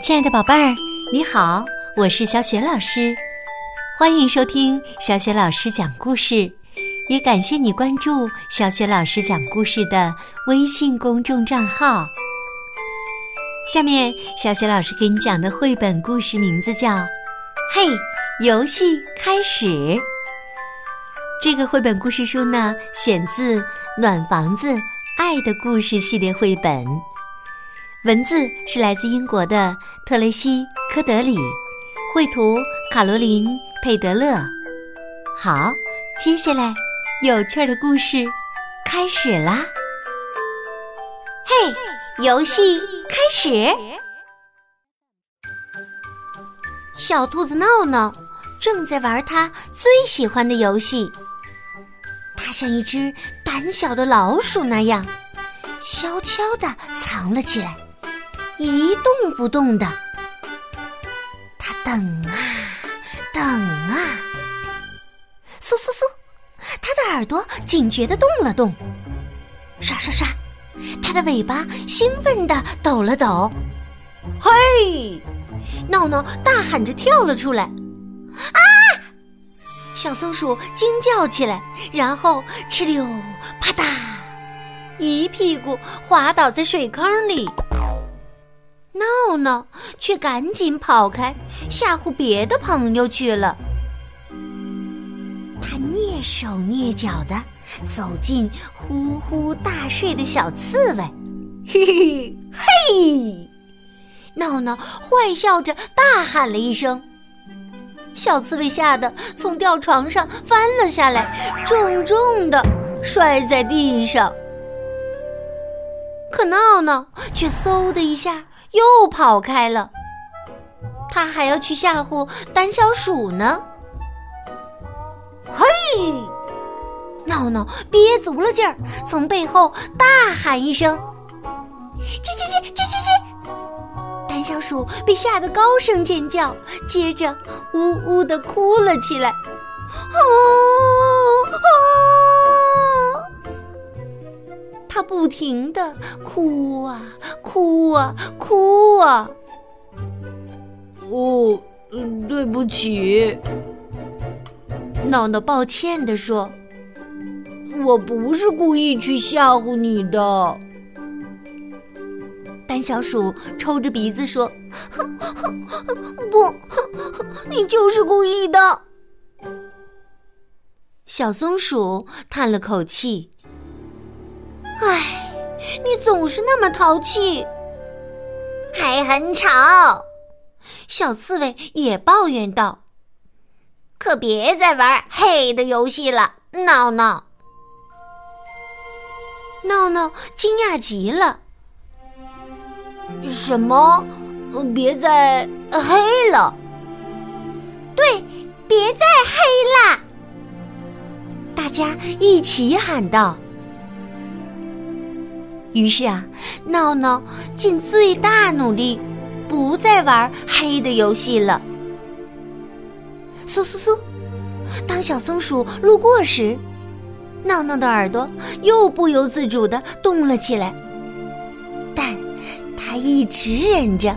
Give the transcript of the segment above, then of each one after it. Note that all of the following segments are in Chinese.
亲爱的宝贝儿，你好，我是小雪老师，欢迎收听小雪老师讲故事，也感谢你关注小雪老师讲故事的微信公众账号。下面，小雪老师给你讲的绘本故事名字叫《嘿，游戏开始》。这个绘本故事书呢，选自《暖房子爱的故事》系列绘本。文字是来自英国的特雷西·科德里，绘图卡罗琳·佩德勒。好，接下来有趣的故事开始啦！嘿，游戏开始。小兔子闹闹正在玩他最喜欢的游戏，它像一只胆小的老鼠那样，悄悄地藏了起来。一动不动的，他等啊等啊，嗖嗖嗖，他的耳朵警觉的动了动，刷刷刷，他的尾巴兴奋的抖了抖，嘿！闹闹大喊着跳了出来，啊！小松鼠惊叫起来，然后哧溜啪嗒，一屁股滑倒在水坑里。闹闹却赶紧跑开，吓唬别的朋友去了。他蹑手蹑脚的走进呼呼大睡的小刺猬，嘿嘿嘿！闹闹坏笑着大喊了一声，小刺猬吓得从吊床上翻了下来，重重的摔在地上。可闹闹却嗖的一下。又跑开了，他还要去吓唬胆小鼠呢。嘿，闹闹憋足了劲儿，从背后大喊一声：“吱吱吱吱吱吱！”胆小鼠被吓得高声尖叫，接着呜呜的哭了起来。哦他不停的哭啊哭啊哭啊！哦，对不起，闹闹抱歉的说：“我不是故意去吓唬你的。”胆小鼠抽着鼻子说：“ 不，你就是故意的。”小松鼠叹了口气。唉，你总是那么淘气，还很吵。小刺猬也抱怨道：“可别再玩黑的游戏了，闹闹。”闹闹惊讶极了：“什么？别再黑了？对，别再黑了！”大家一起喊道。于是啊，闹闹尽最大努力，不再玩黑的游戏了。嗖嗖嗖！当小松鼠路过时，闹闹的耳朵又不由自主的动了起来。但，他一直忍着，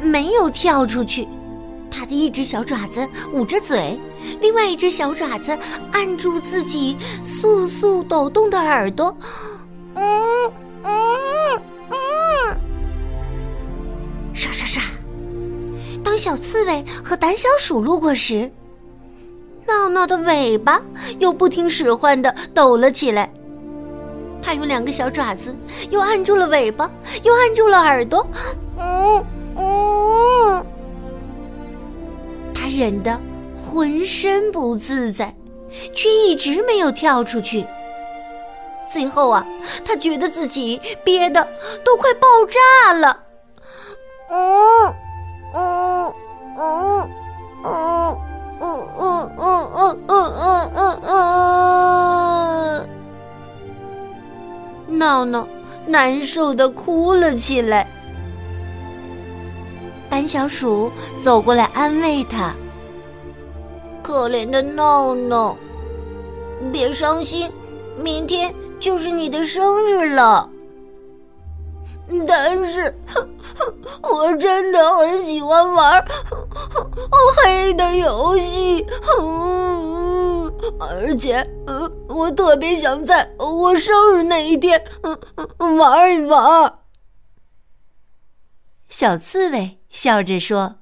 没有跳出去。他的一只小爪子捂着嘴，另外一只小爪子按住自己簌簌抖动的耳朵。嗯小刺猬和胆小鼠路过时，闹闹的尾巴又不听使唤的抖了起来。他用两个小爪子又按住了尾巴，又按住了耳朵。嗯嗯，他忍得浑身不自在，却一直没有跳出去。最后啊，他觉得自己憋得都快爆炸了。嗯嗯嗯嗯嗯嗯嗯嗯嗯嗯，闹闹难受的哭了起来。胆小鼠走过来安慰他：“可怜的闹闹，别伤心，明天。”就是你的生日了，但是我真的很喜欢玩黑的游戏，而且我特别想在我生日那一天玩一玩。小刺猬笑着说：“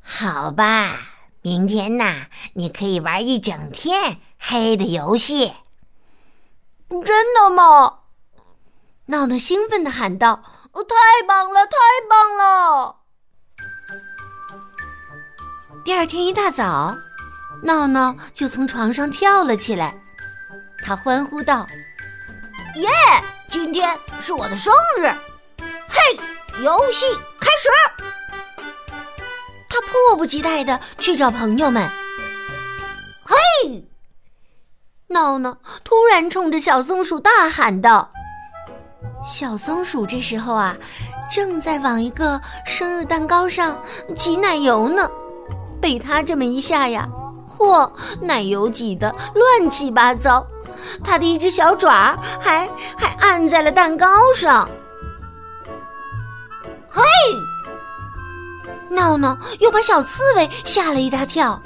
好吧，明天呐，你可以玩一整天黑的游戏。”真的吗？闹闹兴奋的喊道：“哦太棒了，太棒了！”第二天一大早，闹闹就从床上跳了起来，他欢呼道：“耶！今天是我的生日！嘿，游戏开始！”他迫不及待的去找朋友们。嘿！闹闹突然冲着小松鼠大喊道：“小松鼠这时候啊，正在往一个生日蛋糕上挤奶油呢。被它这么一下呀，嚯，奶油挤得乱七八糟，它的一只小爪还还按在了蛋糕上。嘿！闹闹又把小刺猬吓了一大跳。”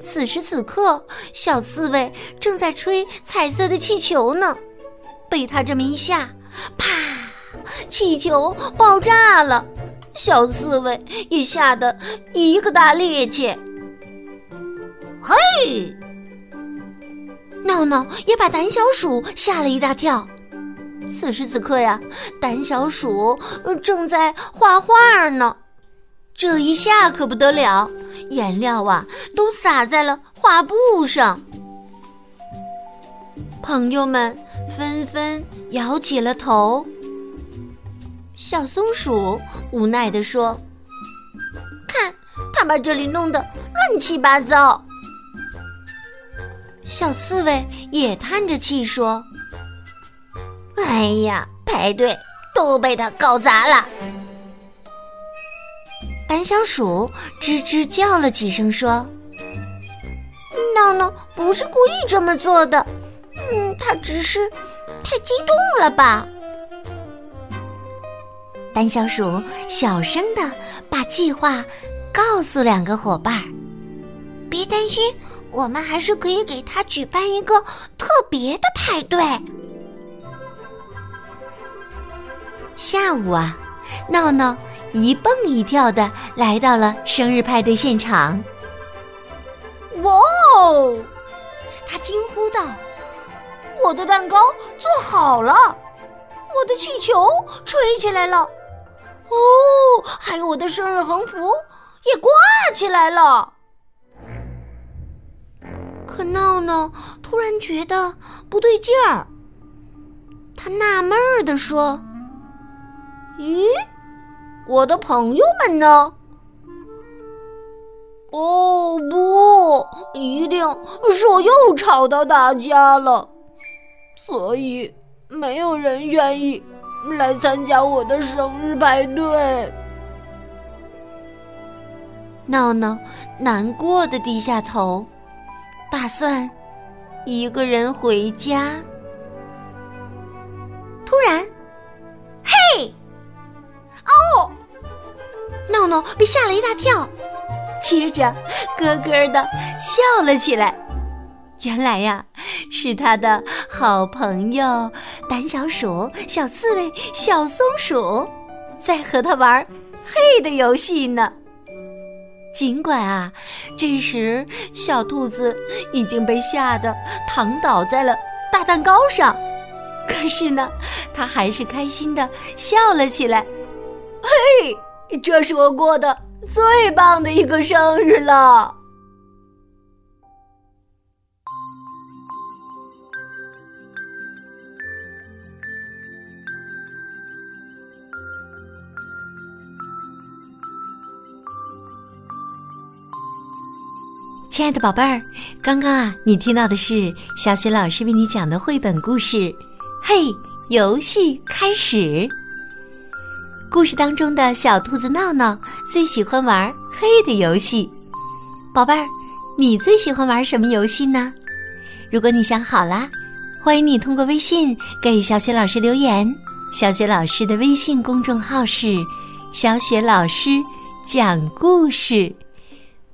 此时此刻，小刺猬正在吹彩色的气球呢。被它这么一下，啪！气球爆炸了，小刺猬也吓得一个大趔趄。嘿！闹闹也把胆小鼠吓了一大跳。此时此刻呀，胆小鼠正在画画呢。这一下可不得了，颜料啊都洒在了画布上。朋友们纷纷摇起了头。小松鼠无奈地说：“看，他把这里弄得乱七八糟。”小刺猬也叹着气说：“哎呀，排队都被他搞砸了。”胆小鼠吱吱叫了几声，说：“闹闹不是故意这么做的，嗯，他只是太激动了吧。”胆小鼠小声的把计划告诉两个伙伴：“别担心，我们还是可以给他举办一个特别的派对。”下午啊，闹闹。一蹦一跳的来到了生日派对现场。哇哦！他惊呼道：“我的蛋糕做好了，我的气球吹起来了，哦，还有我的生日横幅也挂起来了。”可闹闹突然觉得不对劲儿，他纳闷儿的说：“咦？”我的朋友们呢？哦不，一定是我又吵到大家了，所以没有人愿意来参加我的生日派对。闹闹难过的低下头，打算一个人回家。突然，嘿！哦！闹闹被吓了一大跳，接着咯咯的笑了起来。原来呀，是他的好朋友胆小鼠、小刺猬、小松鼠在和他玩嘿的游戏呢。尽管啊，这时小兔子已经被吓得躺倒在了大蛋糕上，可是呢，他还是开心的笑了起来。嘿，这是我过的最棒的一个生日了！亲爱的宝贝儿，刚刚啊，你听到的是小雪老师为你讲的绘本故事《嘿，游戏开始》。故事当中的小兔子闹闹最喜欢玩嘿的游戏，宝贝儿，你最喜欢玩什么游戏呢？如果你想好了，欢迎你通过微信给小雪老师留言。小雪老师的微信公众号是“小雪老师讲故事”，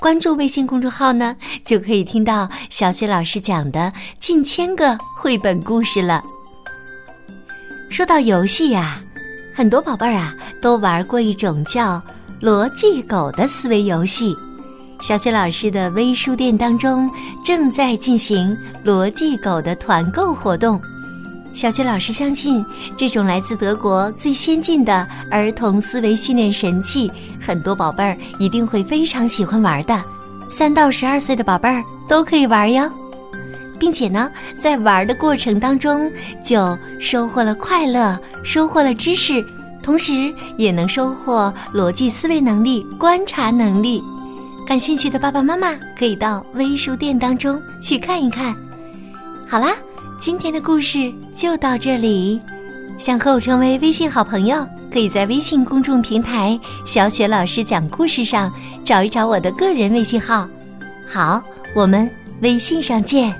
关注微信公众号呢，就可以听到小雪老师讲的近千个绘本故事了。说到游戏呀，很多宝贝儿啊都玩过一种叫“逻辑狗”的思维游戏。小雪老师的微书店当中正在进行“逻辑狗”的团购活动。小雪老师相信，这种来自德国最先进的儿童思维训练神器，很多宝贝儿一定会非常喜欢玩的。三到十二岁的宝贝儿都可以玩哟，并且呢，在玩的过程当中就收获了快乐，收获了知识，同时也能收获逻辑思维能力、观察能力。感兴趣的爸爸妈妈可以到微书店当中去看一看。好啦。今天的故事就到这里。想和我成为微信好朋友，可以在微信公众平台“小雪老师讲故事”上找一找我的个人微信号。好，我们微信上见。